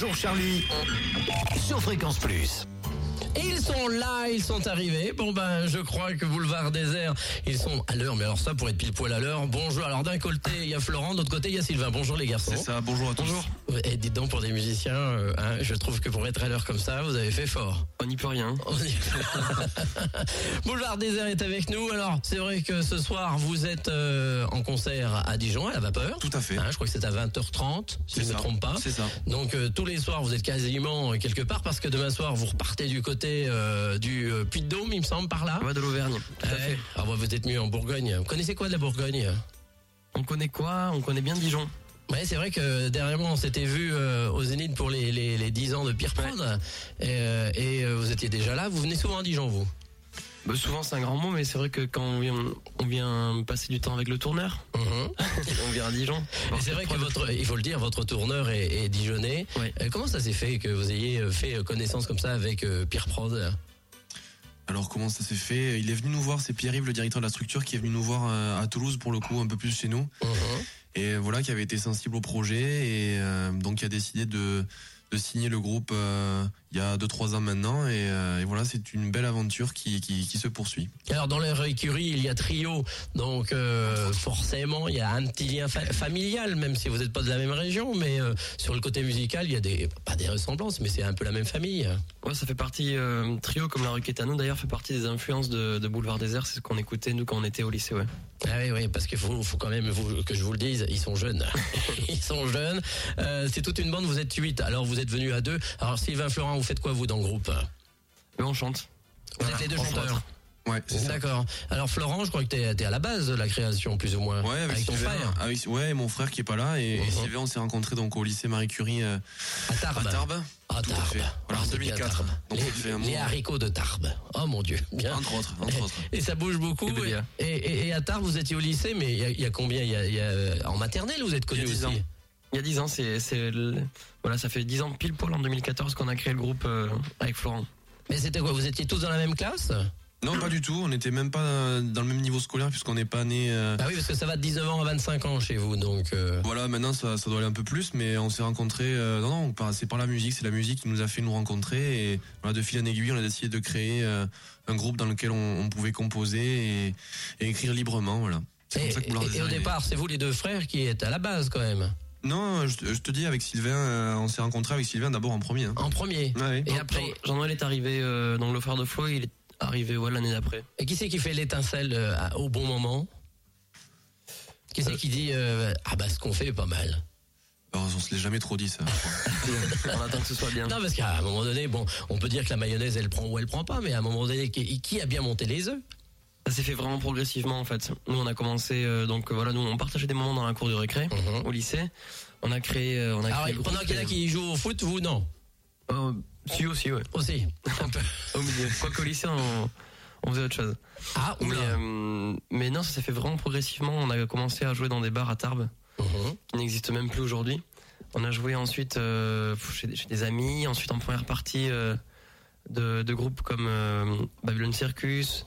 Bonjour Charlie sur Fréquence Plus. Ils sont là, ils sont arrivés. Bon ben, je crois que Boulevard Désert, ils sont à l'heure. Mais alors ça, pour être pile poil à l'heure. Bonjour. Alors d'un côté, il y a Florent, de l'autre côté, il y a Sylvain. Bonjour les garçons. C'est ça, bonjour à tous. Bonjour. Et dites donc pour des musiciens, euh, hein, je trouve que pour être à l'heure comme ça, vous avez fait fort. On n'y peut rien. On y- Boulevard Désert est avec nous. Alors c'est vrai que ce soir, vous êtes euh, en concert à Dijon, à la Vapeur. Tout à fait. Hein, je crois que c'est à 20h30, si je ne me trompe pas. C'est ça. Donc euh, tous les soirs, vous êtes quasiment quelque part parce que demain soir, vous repartez du côté euh, du euh, Puy-de-Dôme, il me semble, par là. Va de l'Auvergne. Tout à Ouais. fait. Ah ouais, vous êtes mieux en Bourgogne. Vous connaissez quoi de la Bourgogne? On connaît quoi? On connaît bien Dijon. Ouais, c'est vrai que dernièrement, on s'était vu euh, au Zénith pour les, les, les 10 ans de Pierre Prod. Et, euh, et, vous étiez déjà là. Vous venez souvent à Dijon, vous? Bah, souvent c'est un grand mot, mais c'est vrai que quand on vient, on vient passer du temps avec le tourneur, on vient à Dijon. Et c'est vrai que votre, il faut le dire, votre tourneur est, est dijonnais. Ouais. Euh, comment ça s'est fait que vous ayez euh, fait euh, connaissance comme ça avec Pierre Prod? Alors comment ça s'est fait? Il est venu nous voir, c'est Pierre-Yves, le directeur de la structure, qui est venu nous voir à Toulouse pour le coup, un peu plus chez nous. Et voilà, qui avait été sensible au projet et euh, donc qui a décidé de, de signer le groupe euh, il y a 2-3 ans maintenant. Et, euh, et voilà, c'est une belle aventure qui, qui, qui se poursuit. Alors dans leur écurie, il y a trio, donc euh, forcément il y a un petit lien fa- familial, même si vous n'êtes pas de la même région, mais euh, sur le côté musical, il y a des pas des ressemblances, mais c'est un peu la même famille. Ouais, ça fait partie, euh, trio comme la requête à nous d'ailleurs, fait partie des influences de, de Boulevard Désert, c'est ce qu'on écoutait nous quand on était au lycée, ouais. Ah oui, oui, parce qu'il faut, faut quand même vous- que je vous le dise, ils sont jeunes. ils sont jeunes. Euh, c'est toute une bande, vous êtes huit. Alors vous êtes venus à deux. Alors Sylvain Florent, vous faites quoi vous dans le groupe Mais on chante. Vous êtes les deux chanteurs. Ouais. D'accord. Alors Florent, je crois que t'es es à la base de la création, plus ou moins. Ouais, avec, ton Sylvain, frère. avec- ouais, et mon frère qui est pas là et, et Mhm. Sylvain, on s'est rencontrés donc au lycée Marie Curie euh, À Tarbes. à Tarbes. À Tarbes. Voilà, Ah, en c'est bien 2004. Tarbes. Donc, les, un haricots de Tarbes. Oh mon Dieu. Bien. Entre autres, entre autres. Et ça bouge beaucoup. Et Bélia. Et, et- et à Tarbes, vous étiez au lycée, mais il y a, il y a combien? Il y a, il y a- En maternelle, vous êtes connu a 10 aussi? ans. Il y a 10 ans, c'est, c'est le- voilà, ça fait 10 ans pile poil en 2014 qu'on a créé le groupe euh, avec Florent. Mais c'était quoi Vous étiez tous dans la même classe? Non, pas du tout. On n'était même pas dans le même niveau scolaire puisqu'on n'est pas né. euh, Bah oui, parce que ça va de 19 ans à 25 ans chez vous, donc. euh, Voilà, maintenant ça, ça doit aller un peu plus, mais on s'est rencontrés. euh, non, non, c'est par la musique, c'est la musique qui nous a fait nous rencontrer. Et voilà, de fil en aiguille, on a décidé de créer euh, un groupe dans lequel on, on pouvait composer et, et écrire librement. Voilà. C'est Et, comme ça que Boulard et- au départ, c'est vous les deux frères qui êtes à la base quand même, Non, je, te- je te dis, avec Sylvain, euh, on s'est rencontrés avec Sylvain d'abord en premier. hein. en premier. Ouais, ouais. Et après, Jean-Noël est arrivé euh, dans le phare de Flo, il est arrivé ouais, l'année d'après. et qui c'est qui fait l'étincelle euh, au bon moment? Qui c'est qui dit euh, ah bah ce qu'on fait est pas mal Alors, on se l'est jamais trop dit ça. on attend que ce soit bien. Non parce qu'à un moment donné, bon, on peut dire que la mayonnaise elle prend ou elle prend pas, mais à un moment donné, qui, qui a bien monté les œufs? Ça s'est fait vraiment progressivement en fait. Nous on a commencé euh, donc euh, voilà, nous on partageait des moments dans la cour de récré Mhm. au lycée. On a créé euh, on a Alors créé pendant qu'il y en a qui jouent au foot, vous non Euh, si aussi ouais. aussi. Un peu. Au milieu. Quoi qu'au lycée on, on faisait autre chose. Ah Mais, oula. euh, mais non, ça s'est fait vraiment progressivement. On a commencé à jouer dans des bars à Tarbes Mhm. qui n'existent même plus aujourd'hui. On a joué ensuite chez, des- chez des amis, ensuite en première partie de, de groupes comme Babylon Circus,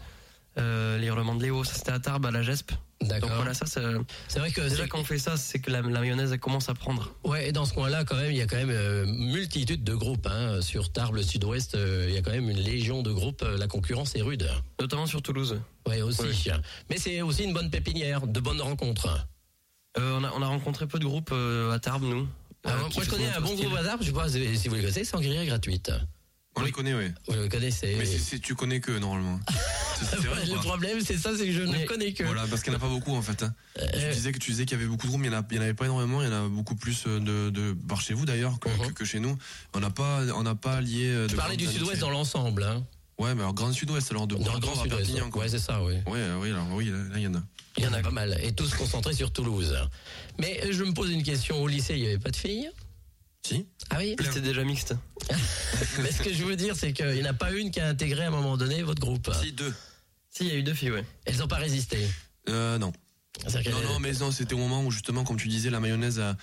euh, les Hurlements de Léo, ça c'était à Tarbes, à la GESP. Donc D'accord. voilà, ça, ça C'est vrai que déjà c'est- quand on fait ça, c'est que la, la mayonnaise elle commence à prendre. Ouais, et dans ce coin-là, quand même, il y a quand même euh, multitude de groupes. Hein. Sur Tarbes, le Sud-Ouest, euh, il y a quand même une légion de groupes. Euh, La concurrence est rude. Notamment sur Toulouse. Ouais, aussi. Ouais. Mais c'est aussi une bonne pépinière, de bonnes rencontres. Euh, on, a, on a rencontré peu de groupes à Tarbes, nous. Ah, moi, je connais un bon style. groupe à Tarbes, je sais pas si vous les connaissez, Sangria gratuite. On les connaît, oui. Vous le connaissez. Mais c'est- c'est- tu connais que normalement. C'est- vrai le problème, c'est ça, c'est que je ne Mais- connais que. Voilà, parce qu'il n'y en a pas beaucoup en fait. hein. Euh, Tu disais que tu disais qu'il y avait beaucoup de groupes, mais il n'y en, avait pas énormément. Il y en a beaucoup plus euh, de, de par chez vous d'ailleurs que, Mhm. que, que chez nous. On n'a pas, on n'a pas lié. euh, de parlais du Sud-Ouest dans l'ensemble. Hein. Ouais, mais alors Grand Sud-Ouest alors de Dans le Grand à Sud-Ouest. Perpignan. quoi. Ouais, c'est ça, oui. Ouais, euh, oui, alors oui, là, il y en a. Il y en a pas mal. Et tous concentrés sur Toulouse. Mais euh, je me pose une question. Au lycée, il n'y avait pas de filles? Si. Ah oui C'était déjà mixte. Mais ce que je veux dire, c'est qu'il n'y en a pas une qui a intégré à un moment donné votre groupe. Si deux. Si, il y a eu deux filles, ouais. Elles n'ont pas résisté. Euh, non. C'est-à-dire qu'elles- Non, non, mais non, c'était au moment où justement, comme tu disais, la mayonnaise a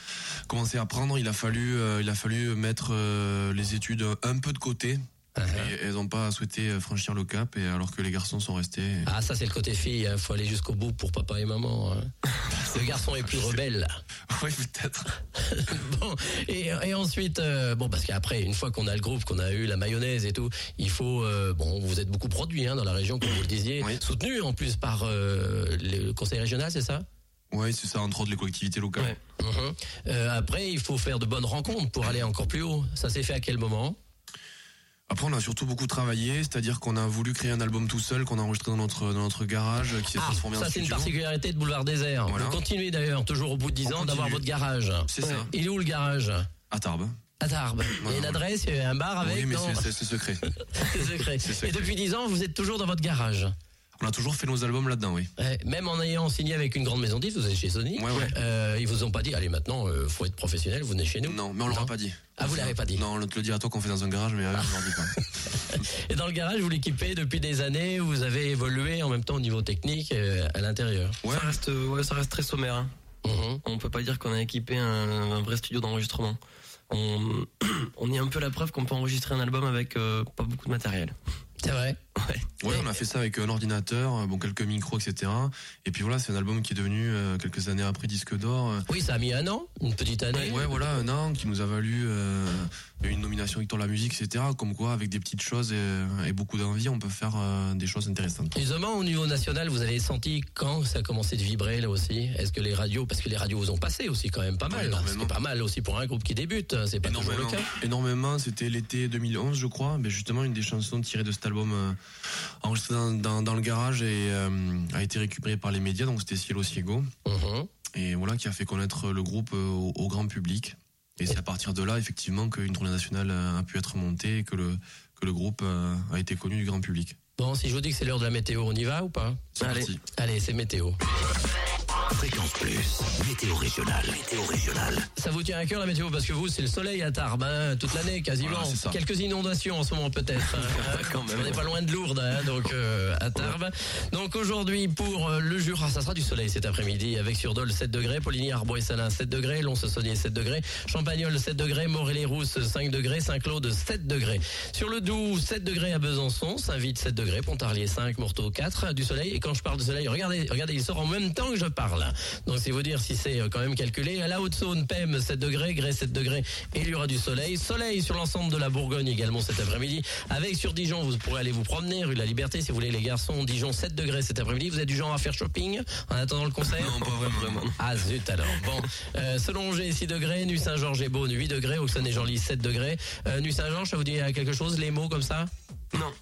commencé à prendre. Il a fallu, euh, il a fallu mettre euh, les études un peu de côté. Et elles n'ont pas souhaité euh, franchir le cap, et alors que les garçons sont restés. Ah, ça, c'est le côté fille. Il faut aller jusqu'au bout pour papa et maman. hein. Le garçon est plus rebelle. Oui, peut-être. bon, et, et ensuite, euh, bon, parce qu'après, une fois qu'on a le groupe, qu'on a eu la mayonnaise et tout, il faut, euh, bon, vous êtes beaucoup produit hein, dans la région, comme vous le disiez, Oui. soutenu en plus par euh, le conseil régional, c'est ça? Oui, c'est ça, entre autres les collectivités locales. Ouais. Mhm. Euh, Après, il faut faire de bonnes rencontres pour aller encore plus haut. Ça s'est fait à quel moment? Après, on a surtout beaucoup travaillé, c'est-à-dire qu'on a voulu créer un album tout seul, qu'on a enregistré dans notre, dans notre garage, qui s'est Ah, transformé en ça c'est une particularité de Boulevard Désert. Voilà. Vous continuez d'ailleurs, toujours au bout de 10 On ans, d'avoir votre garage. C'est ça, Il est où le garage? À Tarbes. À Tarbes. Il y a une adresse, il y a un bar avec oui, mais c'est- secret. C'est secret. C'est secret. Et depuis 10 ans, vous êtes toujours dans votre garage. On a toujours fait nos albums là-dedans, oui. Ouais, Même en ayant signé avec une grande maison de disques, vous êtes chez Sony. Ouais, ouais. Euh, ils vous ont pas dit, allez maintenant, euh, faut être professionnel, vous venez chez nous. Non, mais on l'aura Non. pas dit. Ah, vous l'avez pas dit. Non, on te le dit à toi qu'on fait dans un garage, mais euh, on leur dit pas. Et dans le garage, vous l'équipez depuis des années, vous avez évolué en même temps au niveau technique euh, à l'intérieur. Ouais, Ça reste, euh, ouais, ça reste très sommaire. hein. Mhm. On peut pas dire qu'on a équipé un, un vrai studio d'enregistrement. On, on est un peu la preuve qu'on peut enregistrer un album avec euh, pas beaucoup de matériel. C'est vrai. Ouais, on a fait ça avec un ordinateur, euh, bon quelques micros, etc. Et puis voilà, c'est un album qui est devenu euh, quelques années après disque d'or. euh, Oui, ça a mis un an, une petite année. Ouais, voilà, un an qui nous a valu euh, une nomination Victor de la musique, etc. Comme quoi, avec des petites choses et, et beaucoup d'envie, on peut faire euh, des choses intéressantes. Justement, au niveau national, vous avez senti quand ça a commencé de vibrer là aussi? Est-ce que les radios, parce que les radios vous ont passé aussi quand même pas mal, Ouais, énormément. pas mal aussi pour un groupe qui débute, hein, c'est pas toujours le Énormément, cas. énormément. C'était l'été 2011, je crois. Mais justement, une des chansons tirées de cet album euh, enregistré dans, dans- dans le garage et euh, a été récupérée par les médias. Donc c'était Cielo Ciego. Mhm. Et voilà, qui a fait connaître le groupe euh, au, au grand public. Et c'est à partir de là, effectivement, qu'une tournée nationale euh, a pu être montée et que le, que le groupe a été connu du grand public. Bon, si je vous dis que c'est l'heure de la météo, on y va ou pas? Allez, c'est météo. Fréquence Plus. Météo régionale. Météo régionale. Ça vous tient à cœur la météo parce que vous, c'est le soleil à Tarbes, hein, toute l'année quasiment. Voilà. Quelques inondations en ce moment peut-être. hein. Même. On n'est pas loin de Lourdes, hein, donc euh, à Tarbes. Donc aujourd'hui pour euh, le Jura, ça sera du soleil cet après-midi avec sur Dole 7 degrés, Poligny, Arbois et Salins 7 degrés, Lons-Saunier 7 degrés, Champagnol 7 degrés, Morée-les-Rousses 5 degrés, Saint-Claude 7 degrés. Sur le Doubs 7 degrés à Besançon, Saint-Vite 7 degrés, Pontarlier 5, Morteau 4, du soleil. Et quand je parle de soleil, regardez, regardez, il sort en même temps que je parle. Donc c'est vous dire si c'est euh, quand même calculé. À la Haute-Saône, Pem 7 degrés, Grès 7 degrés et il y aura du soleil. Soleil sur l'ensemble de la Bourgogne également cet après-midi. Avec sur Dijon, vous pourrez aller vous promener, rue de la Liberté si vous voulez les garçons. Dijon 7 degrés cet après-midi. Vous êtes du genre à faire shopping en attendant le concert? Non, pas vraiment. ah zut alors. Bon, euh, Selongé 6 degrés, Nuit Saint-Georges et Beaune 8 degrés, Auxonne et Genlis 7 degrés. Euh, Nuit Saint-Georges, ça vous dit euh, quelque chose, les mots comme ça? Non.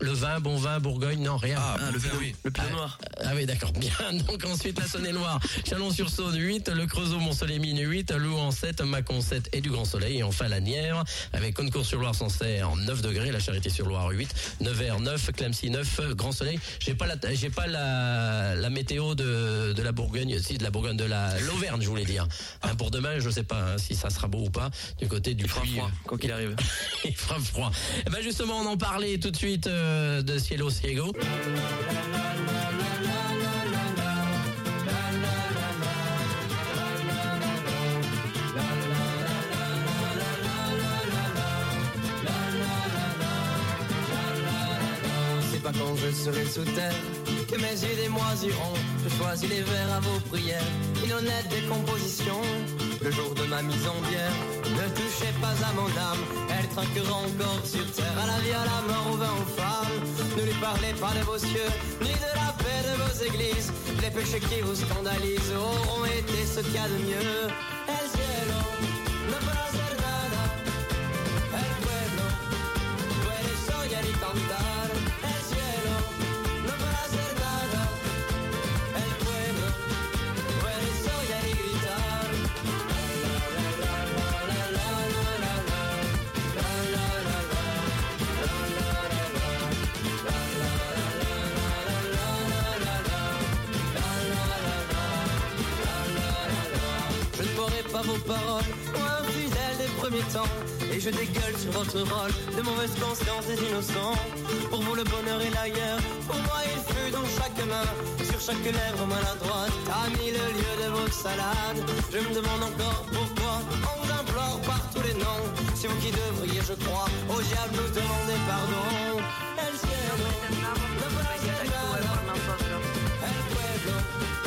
Le vin, bon vin, Bourgogne, non, rien. Ah, Ah, le le pinot, oui. le pinot noir. Ah oui, d'accord, bien. Donc ensuite, la Saône-et-Loire, Chalon-sur-Saône 8, le Creusot, Mont-Soleil-Mine 8, Louan 7, Mâcon 7 et du Grand Soleil. Et enfin la Nièvre, avec Concours-sur-Loire, Sancerre 9 degrés, la Charité-sur-Loire 8, Nevers 9, Clamcy 9, Grand Soleil. J'ai pas la, j'ai pas la, la météo de, de la Bourgogne, si de la Bourgogne, de la l'Auvergne, je voulais dire. Hein, pour demain, je sais pas hein, si ça sera beau ou pas, du côté du Il froid, quoi qu'il arrive. Il fera froid. Et ben justement, on en parlait tout de suite euh, de Cielo Ciego. C'est pas quand je serai sous terre que mes yeux des mois iront. Je choisis les vers à vos prières, une honnête décomposition. Le jour de ma mise en bière, ne touchez pas à mon âme. Elle trinquera encore sur terre, à la vie, à la mort, au vin, aux femmes. Ne lui parlez pas de vos cieux, ni de la paix de vos églises. Les péchés qui vous scandalisent auront été ce qu'il y a de mieux. Vos paroles, moi infidèle des premiers temps. Et je dégueule sur votre rôle de mauvaise conscience des innocents. Pour vous le bonheur est l'ailleurs, pour moi il fut dans chaque main, sur chaque lèvre maladroite, a mis le lieu de votre salade. Je me demande encore pourquoi on vous implore par tous les noms. C'est vous qui devriez, je crois, au diable nous demander pardon. El cielo. El pueblo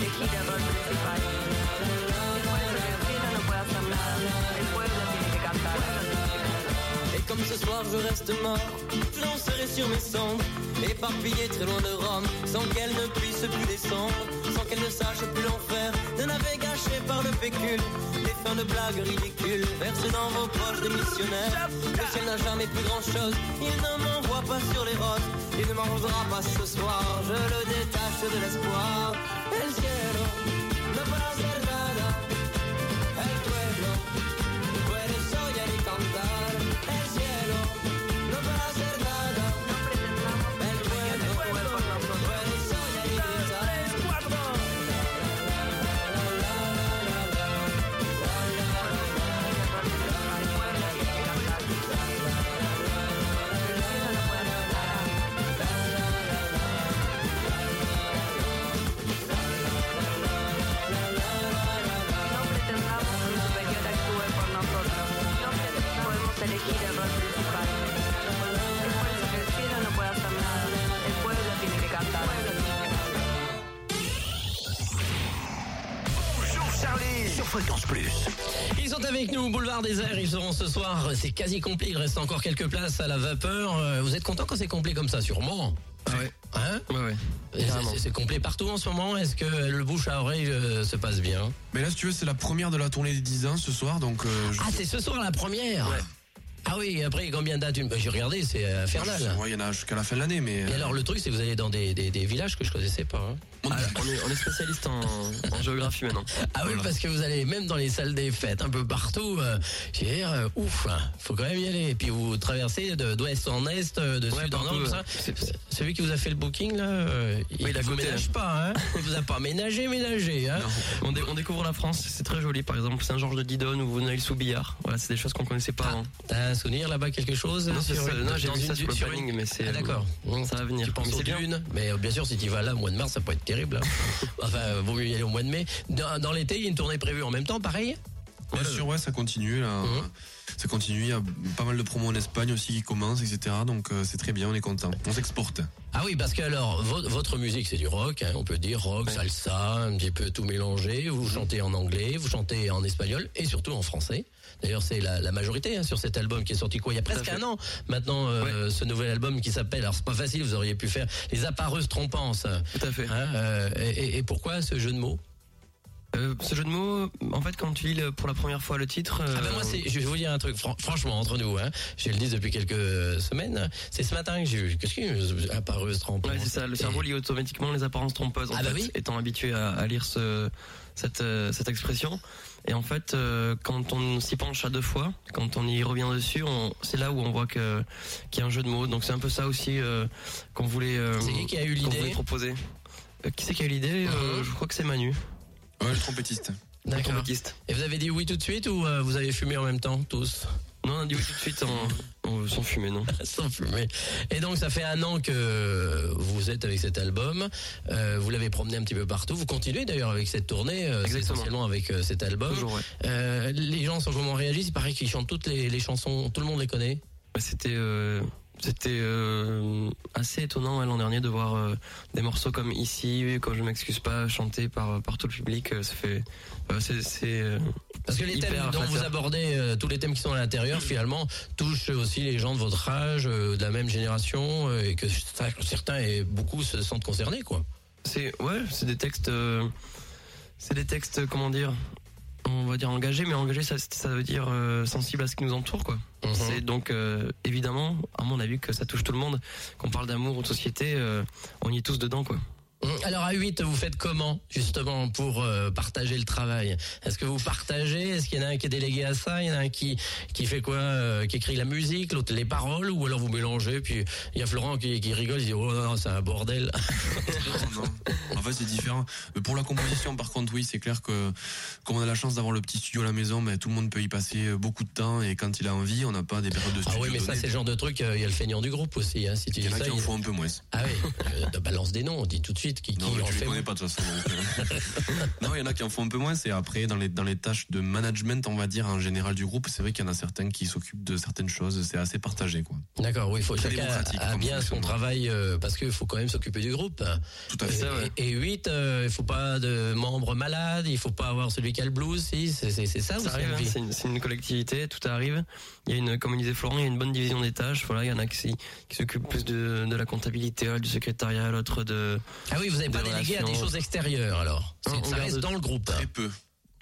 Et comme ce soir je reste mort, je danserai sur mes cendres, éparpillé très loin de Rome, sans qu'elle ne puisse plus descendre, sans qu'elle ne sache plus l'enfer, d'un avait gâché par le pécule, des fins de blagues ridicules, versées dans vos poches de missionnaires. Le ciel n'a jamais plus grand chose, il ne m'envoie pas sur les roses, il ne m'en voudra pas ce soir, je le détache de l'espoir. El cielo nous, Boulevard des Airs, ils seront ce soir, c'est quasi complet, il reste encore quelques places à la vapeur. Euh, Vous êtes content quand c'est complet comme ça, sûrement ouais. Hein Ouais, ouais. C'est- complet partout en ce moment, est-ce que le bouche à oreille euh, se passe bien? Mais là, si tu veux, c'est la première de la tournée des 10 ans ce soir, donc euh, je- Ah, c'est ce soir la première Ah oui, après combien de dates une- bah, J'ai regardé, c'est euh, infernal. Il y en a jusqu'à la fin de l'année, mais. Et alors le truc c'est que vous allez dans des, des- des villages que je connaissais pas. hein. On est, on est spécialiste en, en géographie maintenant. Ah oui, parce que vous allez même dans les salles des fêtes, un peu partout. Euh, je veux dire, euh, ouf, hein, faut quand même y aller. Et puis vous traversez de- d'ouest en est, euh, de Ouais, sud en nord, tout ça. Celui qui vous a fait le booking là, euh, il Oui, il est à vous ménage hein. pas, hein Il vous a pas ménagé, ménagé, hein On, dé- on découvre la France, c'est très joli. Par exemple, Saint-Georges de Didonne ou Veneuil-sous-Billard. Voilà, c'est des choses qu'on connaissait pas avant. Souvenir là-bas, quelque chose Non, c'est sur ça. une- Non, j'ai vu ça sur le planning, une- mais c'est- Ah, d'accord. ça va venir. Tu penses Mais aux dunes, mais euh, bien sûr, si tu vas là au mois de mars, ça peut être terrible. hein. enfin, euh, vaut mieux y aller au mois de mai. Dans, dans l'été, il y a une tournée prévue en même temps, pareil? Bien sûr, ouais, ça continue là. Mhm. Ça continue. Il y a pas mal de promos en Espagne aussi qui commencent, etc. Donc euh, c'est très bien, on est content. On s'exporte. Ah oui, parce que alors, vo- votre musique, c'est du rock, hein, on peut dire rock, salsa, un petit peu tout mélangé. Vous chantez en anglais, vous chantez en espagnol et surtout en français. D'ailleurs, c'est la, la majorité hein, sur cet album qui est sorti quoi Il y a presque un an maintenant, euh, ce nouvel album qui s'appelle. Alors, c'est pas facile, vous auriez pu faire les appareuses trompances. Tout à fait. Hein, euh, et, et- et pourquoi ce jeu de mots? Euh, ce jeu de mots, en fait, quand tu lis le- pour la première fois le titre. Ah ben moi, c'est, je vais vous dire un truc, fran- franchement, entre nous, hein, je le dis depuis quelques semaines, c'est ce matin que j'ai vu, qu'est-ce que appareuse trompances Ouais, c'est ça. Le cerveau lit automatiquement les apparences trompeuses. En Ah bah fait, oui. étant habitué à, à lire ce, cette, euh, cette expression. Et en fait, euh, quand on s'y penche à deux fois, quand on y revient dessus, on- c'est là où on voit que qu'il y a un jeu de mots. Donc c'est un peu ça aussi euh, qu'on voulait. euh, C'est qui qui a eu qu'on l'idée? voulait proposer. Euh, qui c'est qui a eu l'idée? Euh, Mhm. Je crois que c'est Manu, Ouais, le trompettiste. le D'accord. trompettiste. Et vous avez dit oui tout de suite ou euh, vous avez fumé en même temps, tous Non, on a dit oui tout de suite en, en- sans fumer, non. Sans fumer. Et donc ça fait un an que vous êtes avec cet album, euh, vous l'avez promené un petit peu partout, vous continuez d'ailleurs avec cette tournée, euh, essentiellement avec euh, cet album. Toujours, ouais. Euh, les gens sont comment réagissent? Il paraît qu'ils chantent toutes les, les chansons, tout le monde les connaît. Ouais, C'était euh, c'était euh, assez étonnant ouais, l'an dernier de voir euh, des morceaux comme ici, quand je m'excuse pas, chantés par par tout le public. euh, Ça fait euh, c'est euh, Parce que les thèmes dont vous abordez, euh, tous les thèmes qui sont à l'intérieur, finalement, touchent aussi les gens de votre âge, euh, de la même génération, euh, et que certains et beaucoup se sentent concernés, quoi. C'est ouais, c'est des textes, euh, c'est des textes comment dire, on va dire engagés, mais engagés ça, ça veut dire euh, sensible à ce qui nous entoure quoi. Mhm. C'est donc euh, évidemment, à mon avis, que ça touche tout le monde. Qu'on parle d'amour ou de société, euh, on y est tous dedans quoi. Alors à 8, vous faites comment justement pour euh, partager le travail? Est-ce que vous partagez? Est-ce qu'il y en a un qui est délégué à ça? Il y en a un qui qui fait quoi euh, Qui écrit la musique, l'autre les paroles? Ou alors vous mélangez Puis il y a Florent qui, qui rigole, il dit oh non, c'est un bordel. Non, non. En fait, c'est différent. Mais Pour la composition, par contre, oui, c'est clair que comme on a la chance d'avoir le petit studio à la maison, mais tout le monde peut y passer beaucoup de temps et quand il a envie, on n'a pas des périodes de Ah studio. oui, mais ça c'est le genre de truc. euh, Il y a le feignant du groupe aussi. Hein, si tu Il y en a qui en il- font un peu moins. Ah oui, euh, balance des noms, on dit tout de suite. Suite qui, Non, qui en les fait connais pas de toute façon. euh. non, il y en a qui en font un peu moins. C'est après dans les dans les tâches de management, on va dire en général du groupe. C'est vrai qu'il y en a certains qui s'occupent de certaines choses. C'est assez partagé, quoi. D'accord, oui, il faut chacun a bien son travail euh, parce qu'il faut quand même s'occuper du groupe. Tout à Et, fait. ouais. et, 8, il faut pas de membres malades, il faut pas avoir celui qui a le blues, si, c'est ça ou Ça c'est arrive, hein, c'est une, c'est une collectivité, tout arrive. Il y a une, comme disait Florent, il y a une bonne division des tâches. Voilà, il y en a qui, qui s'occupent plus de, de la comptabilité, du secrétariat, l'autre de. Ah oui, vous n'avez pas délégué à des choses extérieures alors. Non, ça reste dans le groupe. Très peu.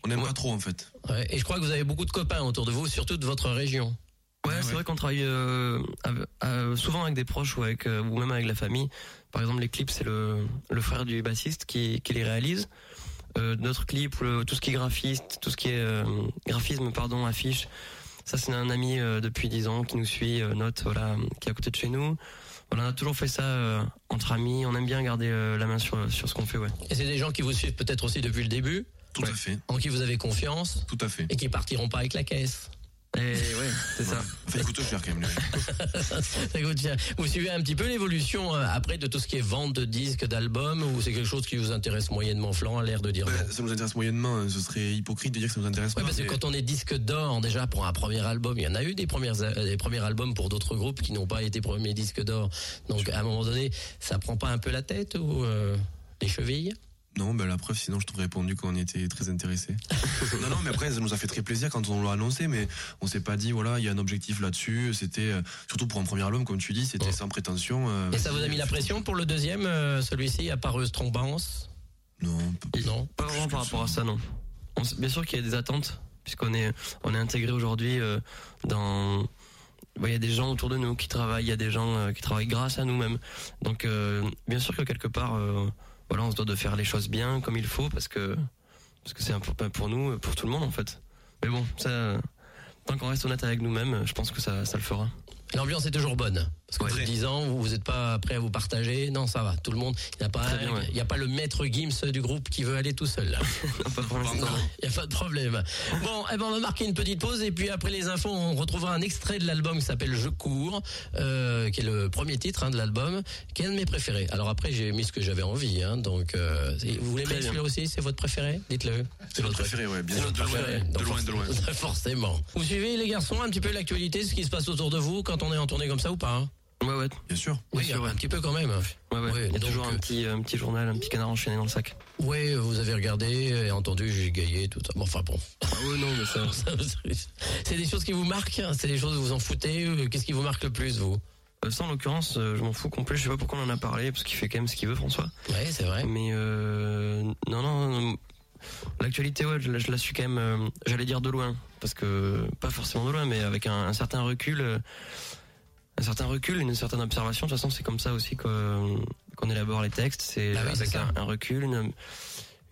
On n'aime Ouais. pas trop en fait. Ouais, et je crois que vous avez beaucoup de copains autour de vous, surtout de votre région. Ouais, c'est ouais. vrai qu'on travaille euh, euh, souvent avec des proches ou avec euh, ou même avec la famille. Par exemple, les clips, c'est le, le frère du bassiste qui, qui les réalise. Euh, notre clip, le- tout ce qui est graphiste, tout ce qui est euh, graphisme, pardon, affiche. Ça, c'est un ami euh, depuis 10 ans qui nous suit, euh, note, voilà, qui est à côté de chez nous. Voilà, on a toujours fait ça euh, entre amis. On aime bien garder euh, la main sur, sur ce qu'on fait, ouais. Et c'est des gens qui vous suivent peut-être aussi depuis le début, Tout Ouais. à fait. en qui vous avez confiance Tout à fait. et qui partiront pas avec la caisse. Et ouais, c'est ça. Enfin, écoute, cher quand même. Ça coûte cher. Vous suivez un petit peu l'évolution euh, après de tout ce qui est vente de disques, d'albums, ou c'est quelque chose qui vous intéresse moyennement, Flan, a l'air de dire non? Ouais, ça nous intéresse moyennement. hein. Ce serait hypocrite de dire que ça nous intéresse Ouais, pas. parce que quand on est disque d'or, déjà pour un premier album, il y en a eu des premières euh, des premiers albums pour d'autres groupes qui n'ont pas été premiers disques d'or. Donc à un moment donné, ça prend pas un peu la tête ou euh, les chevilles? Non, ben la preuve, sinon je t'aurais répondu qu'on était très intéressés. non, non, mais après, ça nous a fait très plaisir quand on l'a annoncé, mais on s'est pas dit, voilà, il y a un objectif là-dessus. C'était, euh, surtout pour un premier album, comme tu dis, c'était sans prétention. euh, Et ça vous a mis la pression pour le deuxième, euh, celui-ci, appareuse trombance Non, p- Non Pas vraiment par rapport à ça, non. On bien sûr qu'il y a des attentes, puisqu'on est, on est intégré aujourd'hui euh, dans. bah, Il y a des gens autour de nous qui travaillent, il y a des gens euh, qui travaillent grâce à nous-mêmes. Donc, euh, bien sûr que quelque part, euh, voilà, on se doit de faire les choses bien, comme il faut, parce que parce que c'est important pour nous, pour tout le monde en fait. Mais bon, ça, tant qu'on reste honnête avec nous-mêmes, je pense que ça le fera. L'ambiance est toujours bonne. Parce que Ouais. vous êtes 10 ans, vous n'êtes pas prêt à vous partager. Non, ça va. Tout le monde. Il n'y a, pas bien, ouais. il y a pas le maître Gims du groupe qui veut aller tout seul. il n'y a pas de problème. Bon, eh ben on va marquer une petite pause et puis après les infos, on retrouvera un extrait de l'album qui s'appelle Je cours, euh, qui est le premier titre hein, de l'album, qui est un de mes préférés. Alors après, j'ai mis ce que j'avais envie. Hein, donc, euh, vous voulez mettre celui-là aussi? C'est votre préféré? Dites-le. c'est notre préféré, ouais, bien sûr. De loin, de loin, de loin. forc- Forcément. Vous suivez les garçons un petit peu l'actualité, ce qui se passe autour de vous quand on est en tournée comme ça ou pas hein? Ouais, ouais, Bien sûr. Oui, sûr, un ouais. petit peu quand même. ouais, ouais. Ouais, Il y a donc, toujours euh, un petit, un petit journal, un petit canard enchaîné dans le sac. Oui, vous avez regardé et entendu, j'ai gayé, tout ça. Bon, enfin bon. Ah ouais, non, mais ça. C'est des choses qui vous marquent hein C'est des choses où vous en foutez Qu'est-ce qui vous marque le plus, vous? Euh, Ça, en l'occurrence, euh, je m'en fous complet. Je sais pas pourquoi on en a parlé, parce qu'il fait quand même ce qu'il veut, François. Oui, c'est vrai. Mais euh, non, non, non. L'actualité, ouais, je, la- je la suis quand même, euh, j'allais dire de loin. Parce que, pas forcément de loin, mais avec un, un certain recul. euh, un certain recul, une certaine observation. De toute façon, c'est comme ça aussi que- qu'on élabore les textes. C'est Bah oui, avec un, un recul, une,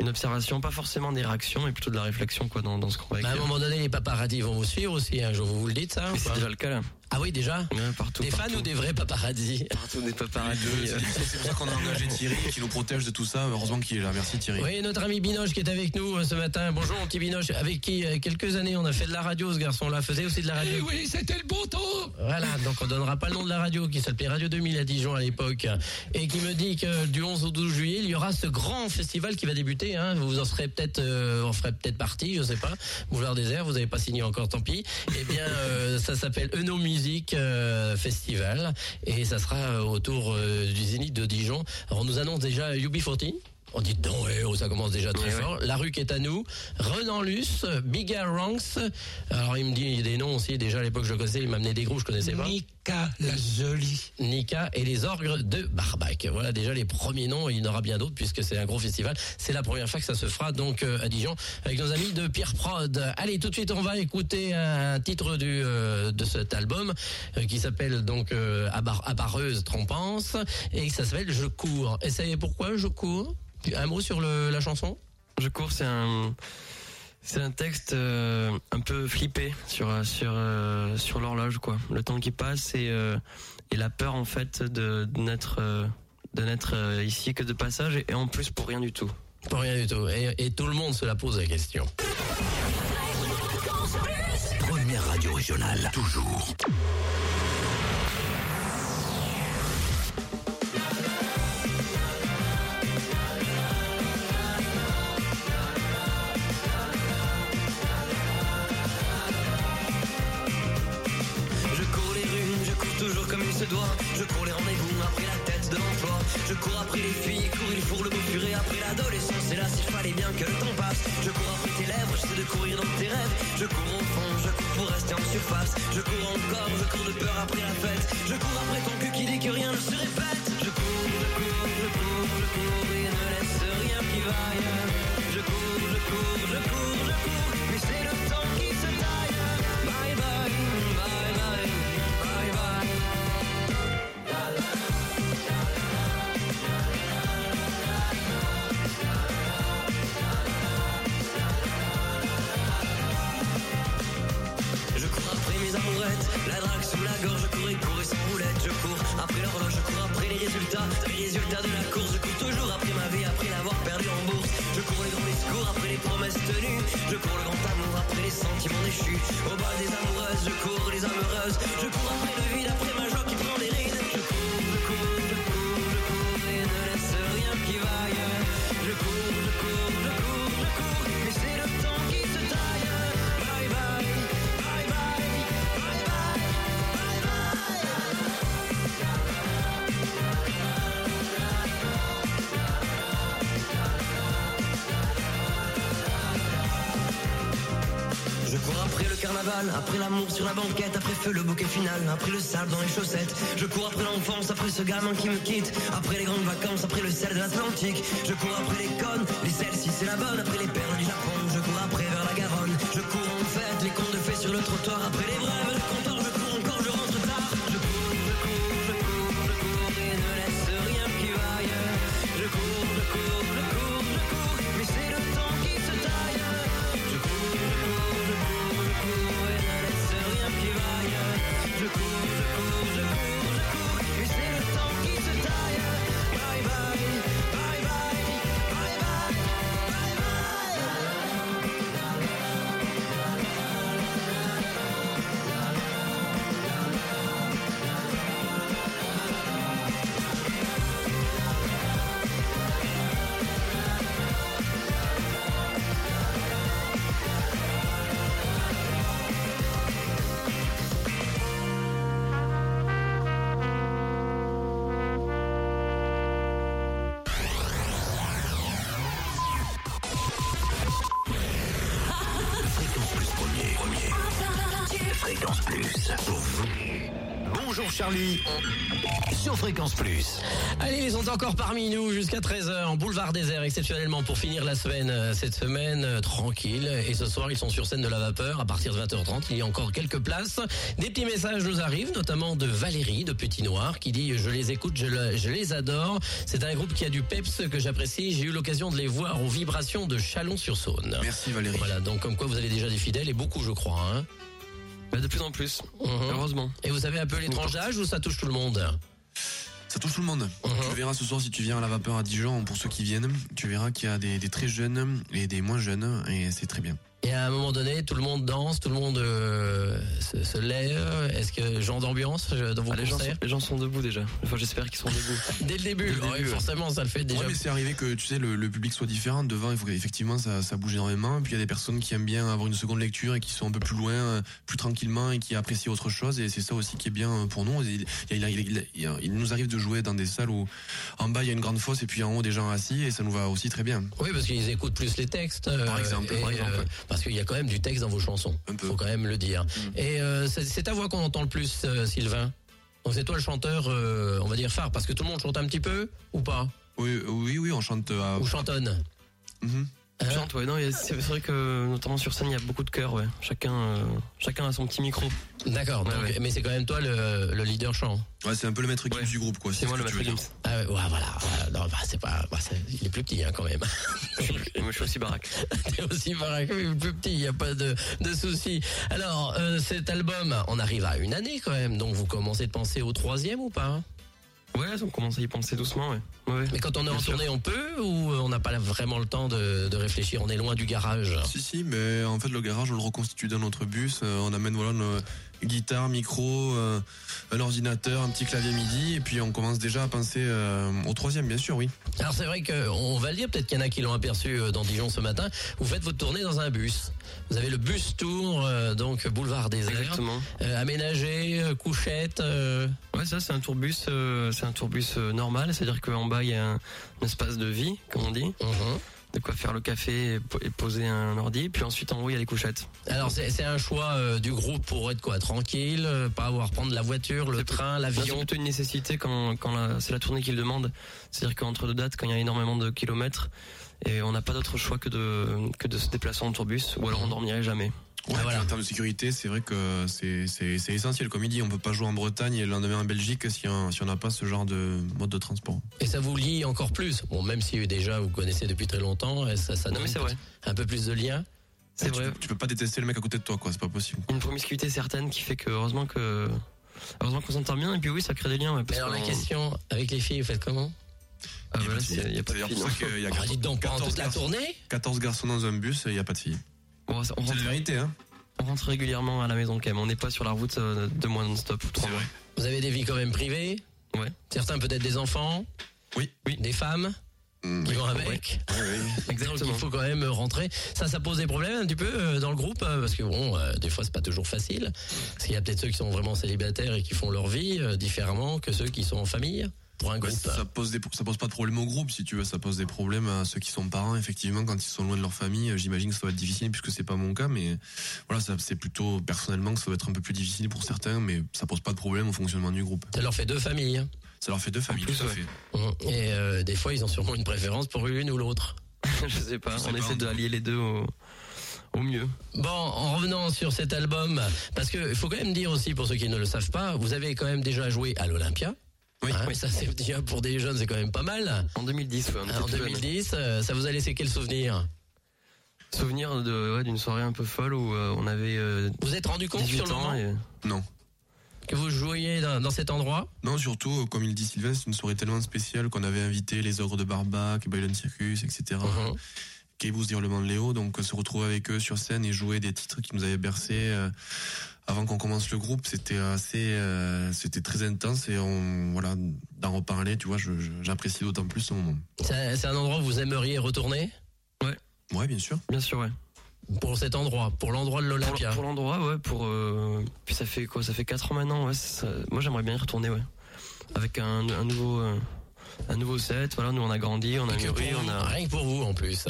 une observation, pas forcément des réactions, mais plutôt de la réflexion quoi, dans, dans ce qu'on va Bah, à un écrire. moment donné, les paparazzis vont vous suivre aussi. Un jour, vous vous le dites, ça c'est déjà le cas là. Ah oui, déjà Ouais, partout. Des partout. fans ou des vrais paparazzis Partout des euh, C'est pour ça qu'on a engagé Thierry, qui nous protège de tout ça. Heureusement qu'il est là. Merci Thierry. Oui, notre ami Binoche qui est avec nous euh, ce matin. Bonjour, mon petit Binoche, avec qui, il y a quelques années, on a fait de la radio, ce garçon-là. Faisait aussi de la radio. oui, c'était le bon temps. Voilà, donc on donnera pas le nom de la radio qui s'appelait Radio 2000 à Dijon à l'époque et qui me dit que du 11 au 12 juillet, il y aura ce grand festival qui va débuter. Hein. Vous en serez peut-être, euh, en ferez peut-être partie, je sais pas. Boulevard Désert, vous n'avez pas signé encore, tant pis. Eh bien, euh, ça s'appelle Eno Euh, Festival et ça sera euh, autour euh, du Zénith de Dijon. Alors, on nous annonce déjà UB40. On dit non, eh, oh, ça commence déjà très Ouais, ouais. fort. La rue qui est à nous, Renan Luce, Bigger Ranks. Alors il me dit des noms aussi. Déjà à l'époque je le connaissais, il m'a amené des groupes je connaissais pas. Mika, la jolie. Nika et les orgues de Barbac. Voilà déjà les premiers noms. Il y en aura bien d'autres puisque c'est un gros festival. C'est la première fois que ça se fera donc euh, à Dijon avec nos amis de Pierre Prod. Allez, tout de suite on va écouter un titre du euh, de cet album euh, qui s'appelle donc euh, Abar- Trompance et ça s'appelle Je cours. Et savez pourquoi je cours? Un mot sur le- la chanson? Je cours, c'est un, c'est un texte euh, un peu flippé sur sur euh, sur l'horloge quoi. Le temps qui passe et euh, et la peur en fait de, de n'être euh, de n'être euh, ici que de passage et, et en plus pour rien du tout. Pour rien du tout. Et, et tout le monde se la pose la question. Première radio régionale, toujours. Que le temps passe. Je cours après tes lèvres, j'essaie de courir dans tes rêves. Je cours au fond, je cours pour rester en surface. Je cours encore, je cours de peur après promesses tenues, je cours le grand amour, après les sentiments déchus, au bas des amoureuses, je cours les amoureuses, je cours après le vide, après après l'amour sur la banquette, après feu le bouquet final, après le sable dans les chaussettes. Je cours après l'enfance, après ce gamin qui me quitte, après les grandes vacances, après le sel de l'Atlantique. Je cours après les connes, les selles si c'est la bonne, après les perles du Japon. Je cours après vers la Garonne. Je cours en fête, les contes de fées sur le trottoir, après les brèves, Charlie. Sur Fréquence Plus. Allez, ils sont encore parmi nous jusqu'à 13h en boulevard désert exceptionnellement pour finir la semaine. euh, Cette semaine euh, tranquille. Et ce soir, ils sont sur scène de la vapeur à partir de 20h30. Il y a encore quelques places. Des petits messages nous arrivent, notamment de Valérie de Petit Noir qui dit je les écoute, je, le- je les adore. C'est un groupe qui a du peps que j'apprécie. J'ai eu l'occasion de les voir aux vibrations de Chalon-sur-Saône. Merci Valérie. Voilà, donc comme quoi vous avez déjà des fidèles et beaucoup, je crois. Hein. Bah, de plus en plus, Mhm. heureusement. Et vous savez un peu les tranches d'âge ou ça touche tout le monde Ça touche tout le monde. Mhm. Tu verras ce soir si tu viens à la vapeur à Dijon, pour ceux qui viennent, tu verras qu'il y a des, des très jeunes et des moins jeunes, et c'est très bien. Et à un moment donné, tout le monde danse, tout le monde euh, se, se lève. Est-ce que genre d'ambiance euh, dans vos Ah, les, gens sont, les gens sont debout déjà. Enfin, j'espère qu'ils sont debout. Dès le début, Dès le Ouais, début, ouais. forcément, ça le fait déjà. Ouais, mais c'est arrivé que tu sais le, le public soit différent. Devant, il faut qu'effectivement ça, ça bouge énormément. Puis il y a des personnes qui aiment bien avoir une seconde lecture et qui sont un peu plus loin, euh, plus tranquillement et qui apprécient autre chose. Et c'est ça aussi qui est bien pour nous. Il, il, il- il- il- il nous arrive de jouer dans des salles où en bas il y a une grande fosse et puis en haut des gens assis et ça nous va aussi très bien. Oui, parce qu'ils écoutent plus les textes. Par exemple, et, par exemple, euh, ouais. Parce qu'il y a quand même du texte dans vos chansons. Peu. Faut quand même le dire. Et euh, c'est ta voix qu'on entend le plus, euh, Sylvain. Donc c'est toi le chanteur, euh, on va dire phare, parce que tout le monde chante un petit peu ou pas? Oui, oui, oui, on chante. à- Ou chantonne? Mhm. Hein Chante, ouais, non, y c'est vrai que notamment sur scène, il y a beaucoup de chœurs, ouais. Chacun, euh, chacun a son petit micro. D'accord, Ouais, donc- ouais. mais c'est quand même toi le, le leader chant. Ouais, c'est un peu le maître Gims Ouais. du groupe, quoi. C'est moi ce le maître. Gims. Ah ouais, ouais, voilà, voilà. Non, bah, c'est pas, bah, il est plus petit hein, quand même. Et moi, je suis aussi baraque. T'es aussi baraque, mais plus petit, il n'y a pas de, de souci. Alors, euh, cet album, on arrive à une année quand même, donc vous commencez de penser au troisième ou pas Ouais, on commence à y penser doucement, ouais. ouais. Mais quand on est en tournée, on peut ou on n'a pas vraiment le temps de, de réfléchir? On est loin du garage. Si, si, mais en fait, le garage, on le reconstitue dans notre bus. Euh, on amène voilà, nos guitare, micro, euh, un ordinateur, un petit clavier MIDI, et puis on commence déjà à penser euh, au troisième, bien sûr, oui. Alors c'est vrai qu'on va le dire, peut-être qu'il y en a qui l'ont aperçu euh, dans Dijon ce matin. Vous faites votre tournée dans un bus. Vous avez le bus tour, euh, donc boulevard désert, Exactement. euh, aménagé, euh, couchette. euh, Ouais, ça c'est un tourbus, euh, c'est un tourbus euh, normal, c'est-à-dire qu'en bas il y a un, un espace de vie, comme on dit, Mhm. De quoi faire le café et, po- et poser un ordi, puis ensuite en haut il y a les couchettes. Alors c'est un choix euh, du groupe pour être quoi tranquille, euh, pas avoir à prendre la voiture, le train, Non, C'est l'avion. plutôt une nécessité quand, quand c'est la tournée qu'il demande. C'est-à-dire qu'entre deux dates, quand il y a énormément de kilomètres, et on n'a pas d'autre choix que de, que de se déplacer en tourbus, ou alors on dormirait jamais. Ouais, Ah, voilà. puis En termes de sécurité, c'est vrai que c'est c'est c'est essentiel. Comme il dit, on peut pas jouer en Bretagne et le lendemain en Belgique si on si n'a pas ce genre de mode de transport. Et ça vous lie encore plus. Bon, même si déjà vous connaissez depuis très longtemps, et ça, ça Non donne mais c'est vrai. un peu plus de lien. C'est tu vrai. peux- Tu peux pas détester le mec à côté de toi, quoi. C'est pas possible. Une promiscuité certaine qui fait que heureusement que heureusement qu'on s'entend bien et puis oui ça crée des liens. Ouais, parce alors la question, avec les filles, vous faites comment? Ah, Il y a bah là, filles. il y a pas de filles, pour ça qu'il y a Ah, Dites donc, pendant 14 toute la garçons. tournée 14 garçons dans un bus, il y a pas de filles. On, C'est rentre, la vérité, hein. on rentre régulièrement à la maison quand même. On n'est pas sur la route euh, deux mois non-stop ou trois C'est mois. vrai. Vous avez des vies quand même privées Ouais. Certains peut-être des enfants Oui. Oui. Des femmes Mm, qui oui. vont avec Oui, oui. Donc Exactement. il faut quand même rentrer. Ça, ça pose des problèmes un petit peu euh, dans le groupe euh, parce que bon, euh, des fois c'est pas toujours facile. Parce qu'il y a peut-être ceux qui sont vraiment célibataires et qui font leur vie différemment que ceux qui sont en famille pour un Bah, groupe. ça pose des, ça pose pas de problème au groupe, si tu veux. Ça pose des problèmes à ceux qui sont parents, effectivement, quand ils sont loin de leur famille. euh, J'imagine que ça doit être difficile puisque c'est pas mon cas, mais voilà, ça, c'est plutôt personnellement que ça doit être un peu plus difficile pour certains, mais ça pose pas de problème au fonctionnement du groupe. Ça leur fait deux familles. hein. Ça leur fait deux familles, plus, tout à ouais. fait. Mhm. Et euh, des fois, ils ont sûrement une préférence pour l'une ou l'autre. Je sais pas. Je sais on pas, essaie tout d'allier les deux au, au mieux. Bon, en revenant sur cet album, parce que il faut quand même dire aussi pour ceux qui ne le savent pas, vous avez quand même déjà joué à l'Olympia. Oui. Hein, mais ça c'est déjà pour des jeunes, c'est quand même pas mal. En 2010, ouais, on était En tout jeunes. 2010, euh, ça vous a laissé quel souvenir Souvenir de ouais, d'une soirée un peu folle où euh, on avait euh, Vous vous êtes rendu compte 18 sur le ans moment et Non. que vous jouiez dans, dans cet endroit Non, surtout, euh, comme il dit Sylvain, c'est une soirée tellement spéciale qu'on avait invité les ogres de Barbac, Byron Circus, etc. Mhm. Caboose d'Hurlement de Léo, donc se retrouver avec eux sur scène et jouer des titres qui nous avaient bercé euh, avant qu'on commence le groupe, c'était assez, euh, c'était très intense et on, voilà, d'en reparler, tu vois, je- je- j'apprécie d'autant plus ce moment. C'est c'est un endroit où vous aimeriez retourner? Ouais, bien sûr. bien sûr ouais. pour cet endroit, pour l'endroit de l'Olympia. pour l'endroit ouais pour euh, puis ça fait quoi? Ça fait 4 ans maintenant ouais ça- moi j'aimerais bien y retourner ouais avec un, un nouveau euh, un nouveau set voilà nous on a grandi on a mûri on a Rien que pour vous en plus.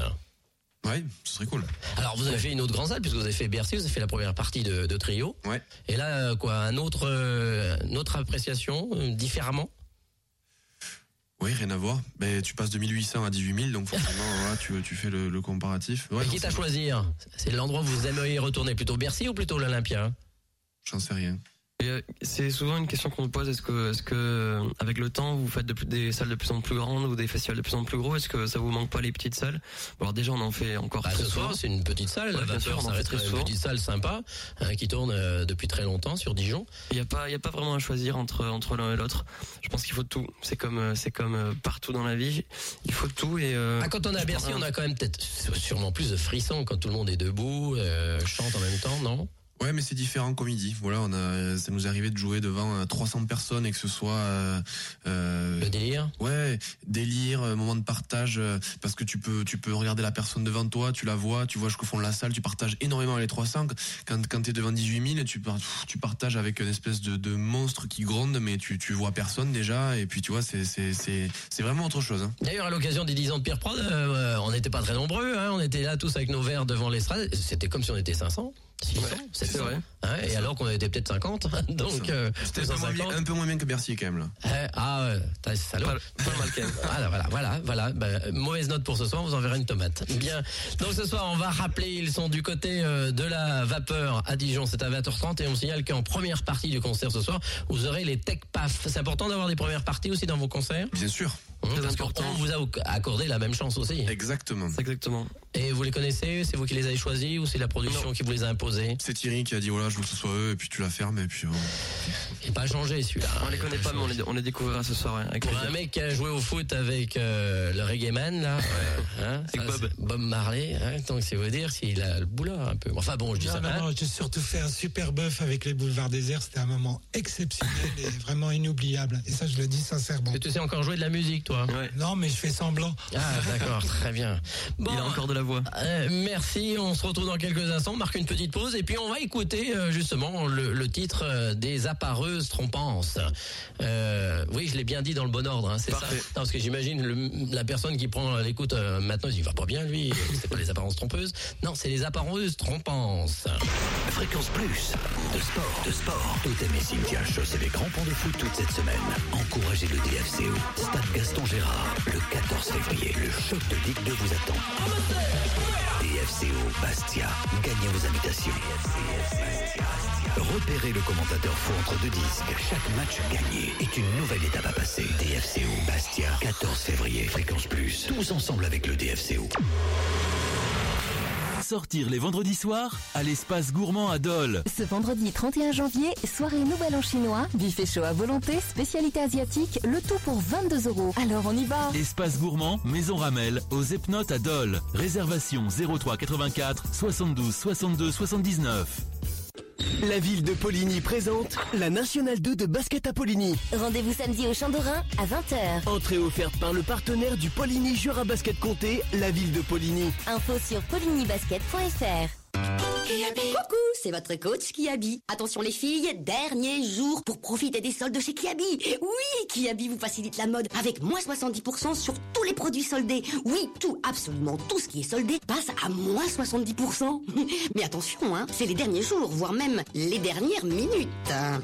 Ouais, ce serait cool. Alors vous avez fait une autre grande salle puisque vous avez fait Bercy, vous avez fait la première partie de, de trio. Ouais. Et là quoi, un autre, euh, une autre appréciation euh, différemment? Oui, rien à voir. Ben, tu passes de 1800 à 18 000, donc forcément, voilà, tu, tu fais le, le comparatif. Ouais, non, quitte à choisir, c'est l'endroit où vous aimeriez retourner plutôt Bercy ou plutôt l'Olympia? J'en sais rien. Euh, c'est souvent une question qu'on nous pose est-ce que est-ce que euh, avec le temps vous faites de plus- des salles de plus en plus grandes ou des festivals de plus en plus gros est-ce que ça vous manque pas les petites salles? Bon, alors déjà on en fait encore Bah, très Ce soir, c'est une petite salle. Ouais, la bien sûr, on en fait très une souvent. petite salle sympa hein, qui tourne euh, depuis très longtemps sur Dijon. Il n'y a pas, il y a pas vraiment à choisir entre entre l'un et l'autre. Je pense qu'il faut tout. C'est comme, c'est comme partout dans la vie. Il faut tout et. euh, Ah, quand on est à Bercy, on a quand même peut-être sûrement plus de frissons quand tout le monde est debout, euh, chante en même temps, non? Ouais, mais c'est différent comme il dit. Voilà, on a, ça nous est arrivé de jouer devant euh, 300 personnes et que ce soit, euh, euh, Le délire ouais, délire, euh, moment de partage, euh, parce que tu peux, tu peux regarder la personne devant toi, tu la vois, tu vois jusqu'au fond de la salle, tu partages énormément avec les 300. Quand, quand t'es devant 18 000, tu, tu partages avec une espèce de, de monstre qui gronde, mais tu, tu vois personne déjà, et puis tu vois, c'est, c'est, c'est, c'est vraiment autre chose. Hein. D'ailleurs, à l'occasion des 10 ans de Pierre Prod, euh, on n'était pas très nombreux, hein, on était là tous avec nos verres devant l'estrade. C'était comme si on était 500, 600, Ouais, 700. c'est vrai. hein, et alors qu'on était peut-être 50, donc euh, C'était un peu, moins bien, 250. un peu moins bien que Bercy quand même là. Hein, ah, ouais, salaud. Pas, pas mal quand même. Voilà, voilà, voilà, voilà. Ben, mauvaise note pour ce soir, vous enverrez une tomate. Bien. Donc ce soir, on va rappeler, ils sont du côté euh, de la vapeur à Dijon, c'est à 20h30 et on signale qu'en première partie du concert ce soir, vous aurez les Tech Paf. C'est important d'avoir des premières parties aussi dans vos concerts? Bien sûr. Très Parce important. qu'on vous a accordé la même chance aussi. Exactement. C'est exactement. Et vous les connaissez C'est vous qui les avez choisis ou c'est la production Non. qui vous les a imposés? C'est Thierry qui a dit voilà, je veux que ce soit eux, et puis tu la fermes, et puis. euh, Il n'est pas changé celui-là. On les connaît pas, mais on les, on les découvrira ce soir. avec Pour un mec qui a joué au foot avec euh, le reggae man, là, hein, Avec ça, Bob. c'est Bob Marley, hein, donc c'est vous dire s'il a le boulot un peu. Enfin bon, je dis Non, ça. non, hein. non, j'ai surtout fait un super bœuf avec les boulevards déserts. C'était un moment exceptionnel et vraiment inoubliable. Et ça, je le dis sincèrement. Que tu sais encore jouer de la musique, toi toi Non, mais je fais semblant. Ah, d'accord, très bien. Bon, Il a encore de la voix. euh, merci, on se retrouve dans quelques instants, on marque une petite pause et puis on va écouter euh, justement le, le titre euh, des appareuses trompances. Euh, oui, je l'ai bien dit dans le bon ordre, hein, c'est ça. Non, Parce que j'imagine la personne qui prend l'écoute euh, maintenant, il va pas bien lui, c'est pas les apparences trompeuses. Non, c'est les appareuses trompances. Fréquence Plus, de sport, de sport. Totem et Cynthia chaussent les crampons de foot toute cette semaine. Encouragez le DFCO. Stade Gaston Gérard, le 14 février. Le choc de Ligue 2 vous attend. DFCO Bastia, gagnez vos invitations. Repérez le commentateur faux entre deux disques. Chaque match gagné est une nouvelle étape à passer. DFCO Bastia, 14 février. Fréquence Plus, tous ensemble avec le DFCO. Sortir les vendredis soirs à l'espace gourmand à Dole. Ce vendredi 31 janvier, soirée Nouvel An chinois, buffet chaud à volonté, spécialité asiatique, le tout pour 22 euros. Alors on y va Espace gourmand, Maison Ramel, aux Epnotes à Dole. Réservation 03 84 72 62 79. La ville de Poligny présente la Nationale 2 de basket à Poligny. Rendez-vous samedi au Champ d'Orin à 20h. Entrée offerte par le partenaire du Poligny Jura Basket Comté, la ville de Poligny. Info sur polignybasket.fr. Coucou, c'est votre coach Kiabi. Attention les filles, dernier jour pour profiter des soldes chez Kiabi. Oui, Kiabi vous facilite la mode avec moins 70% sur tous les produits soldés. Oui, tout, absolument tout ce qui est soldé passe à moins 70%. Mais attention, hein, c'est les derniers jours, voire même les dernières minutes.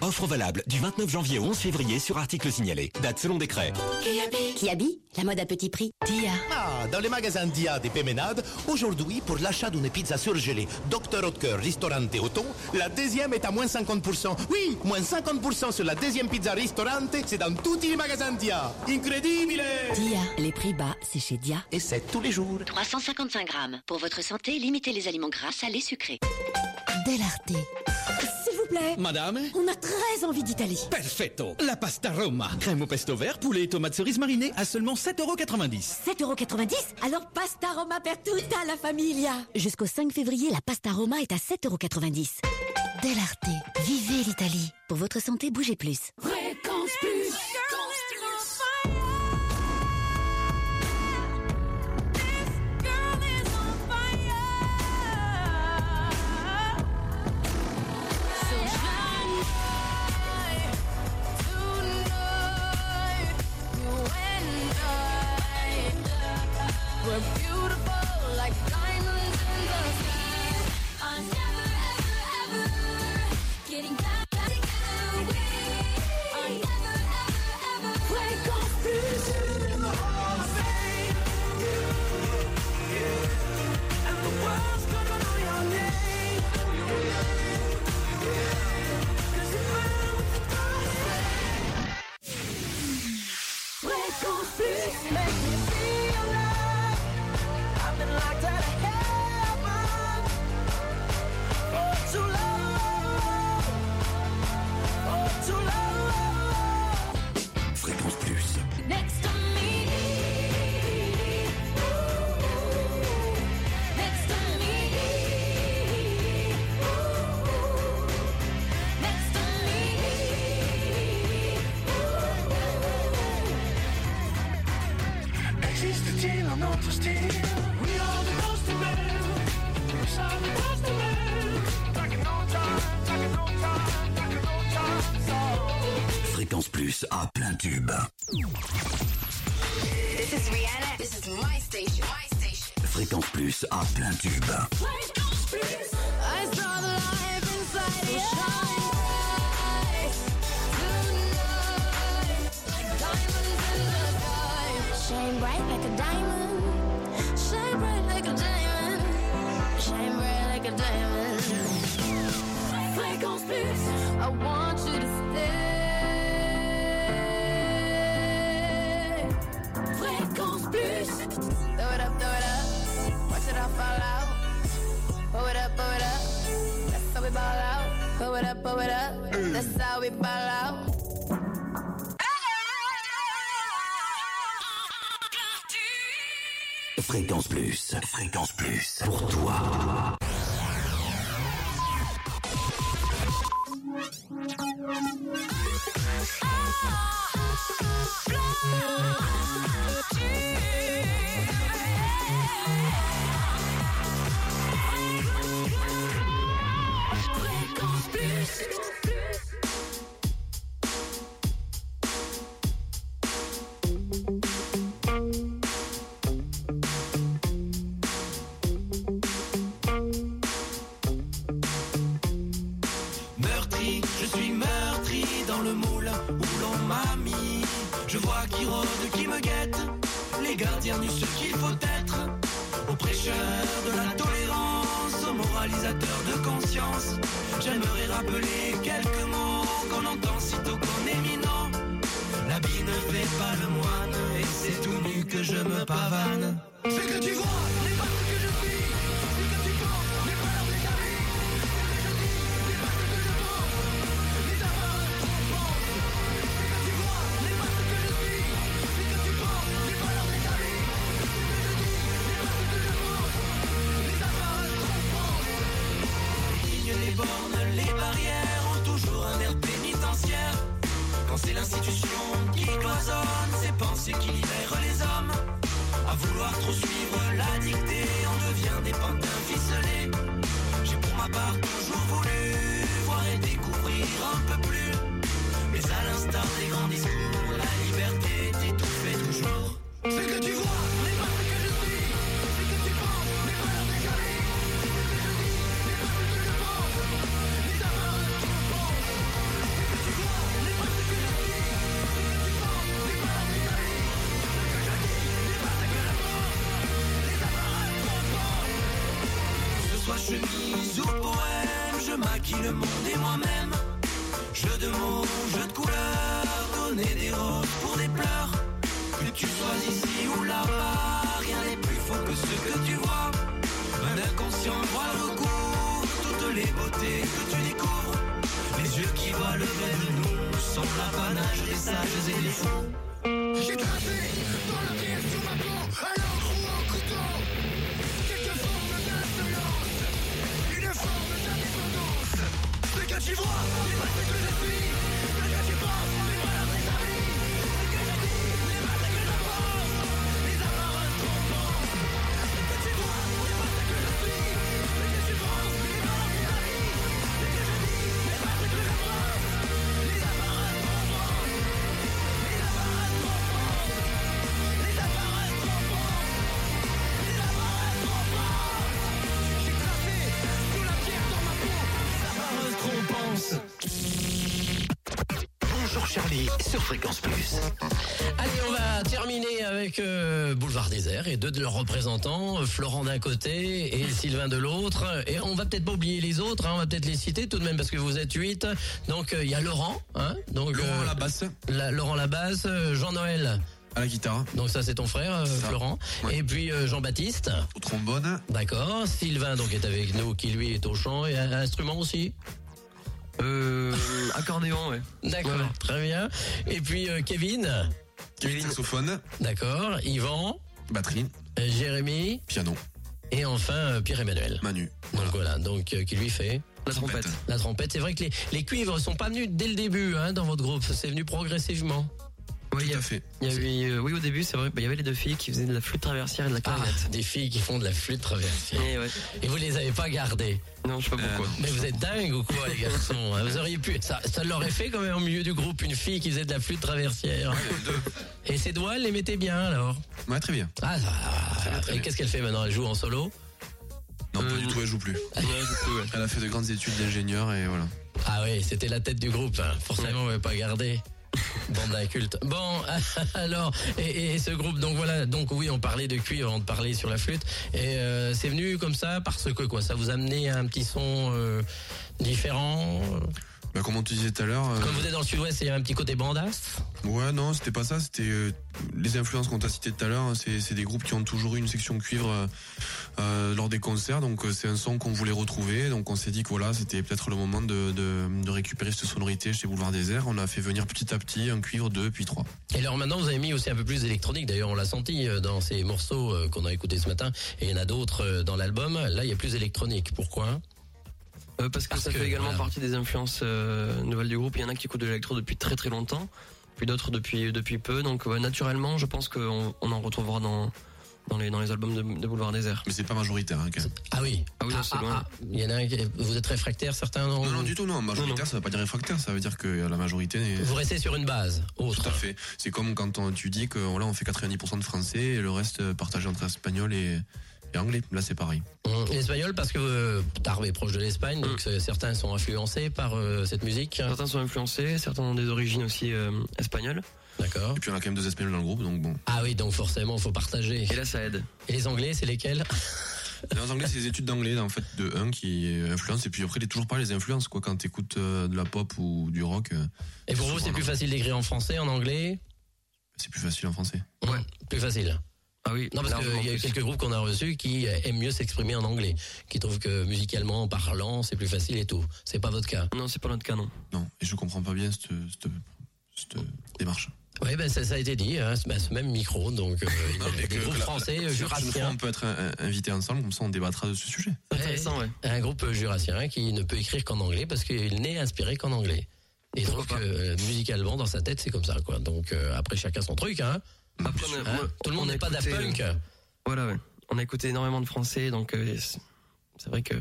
Offre valable du 29 janvier au 11 février sur article signalé. Date selon décret. Kiabi, la mode à petit prix. Tia. Ah, dans les magasins Dia des Péménades, aujourd'hui, pour l'achat d'une pizza surgelée Ristorante Othon, la deuxième est à moins 50%. Oui, moins 50% sur la deuxième pizza Ristorante, c'est dans tous les magasins Dia. Incredibile Dia, les prix bas, c'est chez Dia. Et c'est tous les jours. 355 grammes. Pour votre santé, limitez les aliments gras, salés, sucrés. Delarté. Plaît, Madame on a très envie d'Italie. Perfetto La pasta Roma. Crème au pesto vert, poulet et tomates cerises marinées à seulement 7,90€. 7,90€ Alors pasta Roma per tutta la famiglia Jusqu'au 5 février, la pasta Roma est à 7,90€. Delarté. Vivez l'Italie. Pour votre santé, bougez plus. Fréquence tube. This is Rihanna. This is my station. My station. Fréquence Plus à plein tube. I saw the life inside your eyes tonight. Diamonds in the sky. Shine bright like a diamond. Shine bright like a diamond. Shine bright like a diamond. Fréquence plus. I want you to stay. It up, pull it up. That's how we ball out. Fréquence Plus. Fréquence Plus. Pour toi. meurtri, rappeler sur Fréquence Plus. Allez, on va terminer avec euh, Boulevard Désert et deux de leurs représentants, euh, Florent d'un côté et Sylvain de l'autre. Et on va peut-être pas oublier les autres, hein, on va peut-être les citer tout de même parce que vous êtes huit. Donc euh, il y a Laurent, hein, donc Laurent à la basse. la- Laurent Labasse, euh, Jean-Noël. À la guitare. Donc ça c'est ton frère euh, Ça. Florent. Ouais. Et puis euh, Jean-Baptiste. Au trombone. D'accord. Sylvain donc est avec nous, qui lui est au chant et à l'instrument aussi. Euh, accordéon, ouais. D'accord, Ouais. très bien. Et puis euh, Kevin. Kevin saxophone. D'accord. Yvan. Batterie. euh, Jérémy. Piano. Et enfin euh, Pierre-Emmanuel. Manu. Donc voilà, donc euh, qui lui fait La trompette. la trompette. C'est vrai que les, les cuivres sont pas venus dès le début hein, dans votre groupe, c'est venu progressivement. Oui, Tout a- à fait. il y avait, euh, oui, au début, c'est vrai, bah, il y avait les deux filles qui faisaient de la flûte traversière et de la clarinette. Ah, des filles qui font de la flûte traversière. Et ouais. Et vous les avez pas gardées? Non, je sais pas pourquoi. Mais vous êtes dingues ou quoi, les garçons hein? Vous auriez pu. Ça, ça l'aurait fait quand même au milieu du groupe une fille qui faisait de la flûte traversière. Et ses doigts, elle les mettait bien alors? Ouais, très bien. Ah, ça- et qu'est-ce qu'elle fait maintenant? Elle joue en solo? Non, pas Euh, du tout, elle joue plus. Du coup, ouais. Elle a fait de grandes études d'ingénieur et voilà. Ah oui, c'était la tête du groupe. hein. Forcément, on ne pas garder. Bande d'incultes. Bon, alors, et, ce groupe, donc voilà, donc oui, on parlait de cuivre avant de parler sur la flûte. Et euh, c'est venu comme ça parce que quoi, ça vous a amené à un petit son euh, différent. Bah, comme on te disait tout à l'heure. euh, Comme vous êtes dans le sud-ouest, il y a un petit côté bandasse. Ouais, non, c'était pas ça. C'était euh, les influences qu'on t'a citées tout à l'heure. hein, C'est des groupes qui ont toujours eu une section cuivre euh, lors des concerts. Donc c'est un son qu'on voulait retrouver. Donc on s'est dit que voilà, c'était peut-être le moment de, de, de récupérer cette sonorité chez Boulevard Désert. On a fait venir petit à petit un cuivre, deux, puis trois. Et alors maintenant, vous avez mis aussi un peu plus d'électronique. D'ailleurs, on l'a senti dans ces morceaux qu'on a écoutés ce matin. Et il y en a d'autres dans l'album. Là, il y a plus d'électronique. Pourquoi? Euh, parce que Parce ça que, fait également voilà. partie des influences euh, nouvelles du groupe. Il y en a qui écoutent de l'électro depuis très très longtemps, puis d'autres depuis depuis peu. Donc ouais, naturellement, je pense qu'on on en retrouvera dans dans les dans les albums de, de Boulevard Désert. Mais c'est pas majoritaire, hein, quand même. Ah oui. Ah oui, non, c'est loin. Il y en a un qui- Vous êtes réfractaire, certains non? Non, non, du tout, non. Majoritaire, Non, non. ça veut pas dire réfractaire. Ça veut dire que la majorité est... Vous restez sur une base autre. Tout à fait. C'est comme quand on- tu dis que voilà, on fait 90% de français et le reste euh, partagé entre espagnol et, Et anglais, là c'est pareil. Hum, L'espagnol parce que euh, Tarbes est proche de l'Espagne, donc Mm. euh, certains sont influencés par euh, cette musique. Certains sont influencés, certains ont des origines aussi euh, espagnoles. D'accord. Et puis on a quand même deux espagnols dans le groupe, donc bon. Ah oui, donc forcément, faut partager. Et là, ça aide. Et les Anglais, c'est lesquels? Les anglais, c'est les études d'anglais, en fait, de 1 qui influencent, et puis après, il est toujours pas les influences, quoi, quand t'écoutes euh, de la pop ou du rock. euh, Et pour vous, c'est plus facile d'écrire en français, en anglais? C'est plus facile en français. Ouais. Plus facile. Ah oui. Non, parce qu'il y a plus. quelques groupes qu'on a reçus qui aiment mieux s'exprimer en anglais, qui trouvent que musicalement, en parlant, c'est plus facile et tout. C'est pas votre cas. Non, c'est pas notre cas, non. Non, et je comprends pas bien cette, cette, cette démarche. Oui, ben ça, ça a été dit, hein, ce- ben, ce même micro, donc euh, il y a Non, mais des que- groupes que la- français, la- euh, une fois, jurassiens. on peut être euh, invités ensemble, comme ça on débattra de ce sujet. Intéressant, ouais. Un groupe euh, jurassien qui ne peut écrire qu'en anglais parce qu'il n'est inspiré qu'en anglais. Et donc, euh, musicalement, dans sa tête, c'est comme ça, quoi. Donc, euh, après, chacun son truc, hein. Après, on a- Hein Tout le monde n'est pas Daft écouté, Punk. euh, Voilà, ouais. On a écouté énormément de français, donc euh, c'est vrai que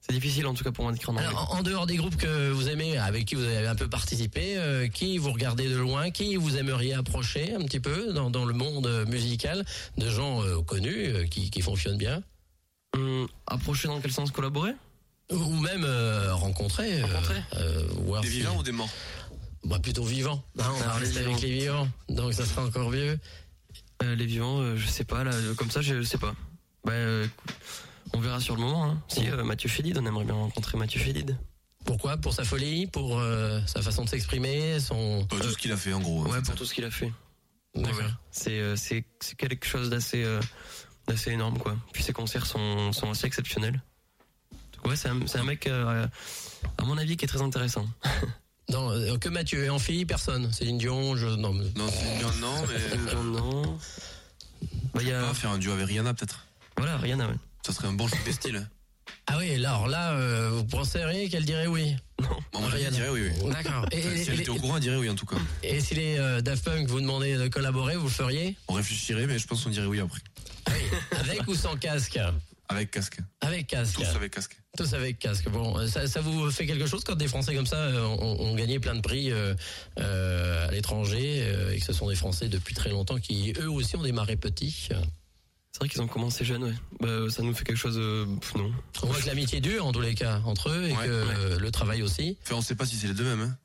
c'est difficile en tout cas pour moi d'écrire en anglais. Alors, en dehors des groupes que vous aimez, avec qui vous avez un peu participé, euh, qui vous regardez de loin, qui vous aimeriez approcher un petit peu dans, dans le monde musical, de gens euh, connus euh, qui, qui fonctionnent bien? Hum, approcher dans quel sens? Collaborer? Ou même euh, rencontrer, euh, euh, voir Des si- vivants ou des morts? Bah, Plutôt vivants. Hein, on va rester avec les vivants, donc ça sera encore mieux. Euh, Les vivants, euh, je sais pas, là, euh, comme ça, je sais pas. Bah, euh, écoute, on verra sur le moment. Hein. Si, euh, Mathieu Chédid, on aimerait bien rencontrer Mathieu Chédid. Pourquoi? Pour sa folie Pour euh, sa façon de s'exprimer son... Pas tout ce qu'il a fait en gros. Ouais, pour tout ce qu'il a fait. D'accord. Ouais, C'est euh, c'est c'est quelque chose d'assez euh, d'assez énorme, quoi. Puis ses concerts sont, sont assez exceptionnels. Donc, ouais, c'est un, c'est un mec, euh, à mon avis, qui est très intéressant. Non, euh, que Mathieu et en fille, personne. Céline Dion, je... Non, mais... Non, c'est bien, non, mais. non. Bah, y a... Ah, faire un duo avec Rihanna peut-être. Voilà, Rihanna, ouais. Ça serait un bon choix de style. Ah oui, alors là, euh, vous penseriez qu'elle dirait oui Non. Bon, moi, je dirais oui, oui. D'accord. Et, si elle était au courant, elle dirait oui en tout cas. et si les euh, Daft Punk vous demandaient de collaborer, vous le feriez? On réfléchirait, mais je pense qu'on dirait oui après. Avec ou sans casque? Avec casque. Avec casque. Tous avec casque. Tous avec casque. Bon, euh, ça, ça vous fait quelque chose quand des Français comme ça euh, ont, ont gagné plein de prix euh, euh, à l'étranger euh, et que ce sont des Français depuis très longtemps qui eux aussi ont démarré petits? C'est vrai qu'ils ont commencé jeunes, ouais. Bah, ça nous fait quelque chose. euh, non. On voit que l'amitié dure en tous les cas entre eux et Ouais, que euh, le travail aussi. Enfin, on sait pas si c'est les deux mêmes. Hein.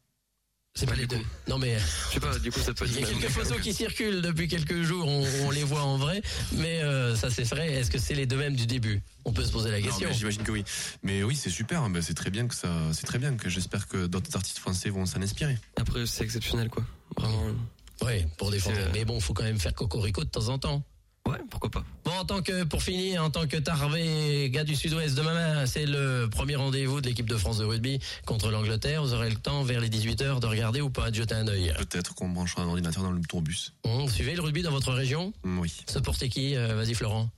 C'est pas les deux. Non mais Je sais pas, du coup, ça peut il y a quelques photos qui circulent depuis quelques jours, on, on les voit en vrai, mais euh, ça c'est vrai. Est-ce que c'est les deux mêmes du début? On peut se poser la Non, question. mais J'imagine que oui. Mais oui, c'est super. Ben, c'est très bien que ça. C'est très bien que j'espère que d'autres artistes français vont s'en inspirer. Après, c'est exceptionnel, quoi. Vraiment. Oui, pour des Français. C'est- Mais bon, faut quand même faire cocorico de temps en temps. Ouais, pourquoi pas. Bon, en tant que, pour finir, en tant que Tarvé, gars du Sud-Ouest, demain, c'est le premier rendez-vous de l'équipe de France de rugby contre l'Angleterre. Vous aurez le temps, vers les 18h, de regarder ou pas, de jeter un œil. Peut-être qu'on branchera un ordinateur dans le tourbus. Hum, suivez le rugby dans votre région? Mm, Oui. Supportez qui Euh, Vas-y, Florent.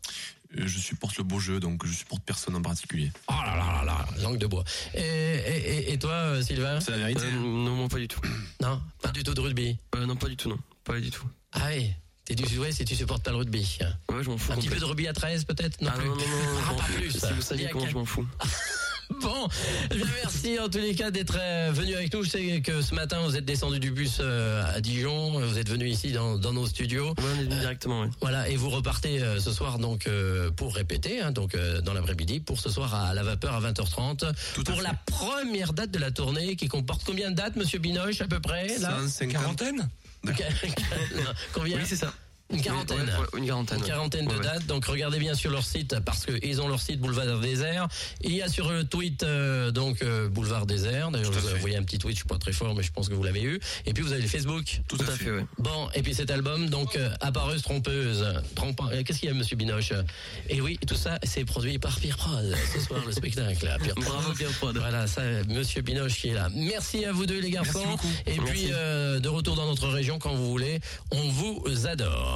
Euh, Je supporte le beau jeu, donc je supporte personne en particulier. Oh là là là là, langue de bois. Et, et, et- et toi, euh, Sylvain? C'est la vérité. Euh, non, non, pas du tout. Non, pas du tout de rugby. Euh, non, pas du tout, non. Pas du tout. Ah oui, t'es du Sud-Ouest et tu supportes pas le rugby. Ouais, je m'en fous. Un petit peu de rugby à 13 peut-être? Non Ah plus. non, non, non, Ah, non, pas plus. Si vous saviez comment je m'en fous. Bon, bien, merci en tous les cas d'être euh, venu avec nous. Je sais que ce matin vous êtes descendu du bus euh, à Dijon, vous êtes venu ici dans, dans nos studios. Ouais, on est venu directement, ouais. Voilà, et vous repartez euh, ce soir donc euh, pour répéter, hein, donc euh, dans l'après-midi, pour ce soir à la vapeur à 20h30, Tout à pour fait. la première date de la tournée qui comporte combien de dates, Monsieur Binoche, à peu près là? 150. Combien Oui, c'est ça. Une quarantaine. Ouais, une quarantaine. Une quarantaine de Ouais, dates. Donc regardez bien sur leur site parce qu'ils ont leur site Boulevard Désert. Il y a sur le tweet euh, donc euh, Boulevard Désert. D'ailleurs, vous fait. envoyé un petit tweet. Je suis pas très fort, mais je pense que vous l'avez eu. Et puis vous avez le Facebook. Tout, Tout à fait, ouais. Bon, et puis cet album, donc euh, appareuse trompeuse. Trompe- euh, Qu'est-ce qu'il y a, Monsieur Binoche? Et oui, tout ça, c'est produit par Pierre Prod. Ce soir, le spectacle. là. Pierre Prod. Bravo, Pierre Prod. Voilà, ça, Monsieur Binoche qui est là. Merci à vous deux, les garçons. beaucoup. Et puis Merci. de retour dans notre région quand vous voulez. On vous adore.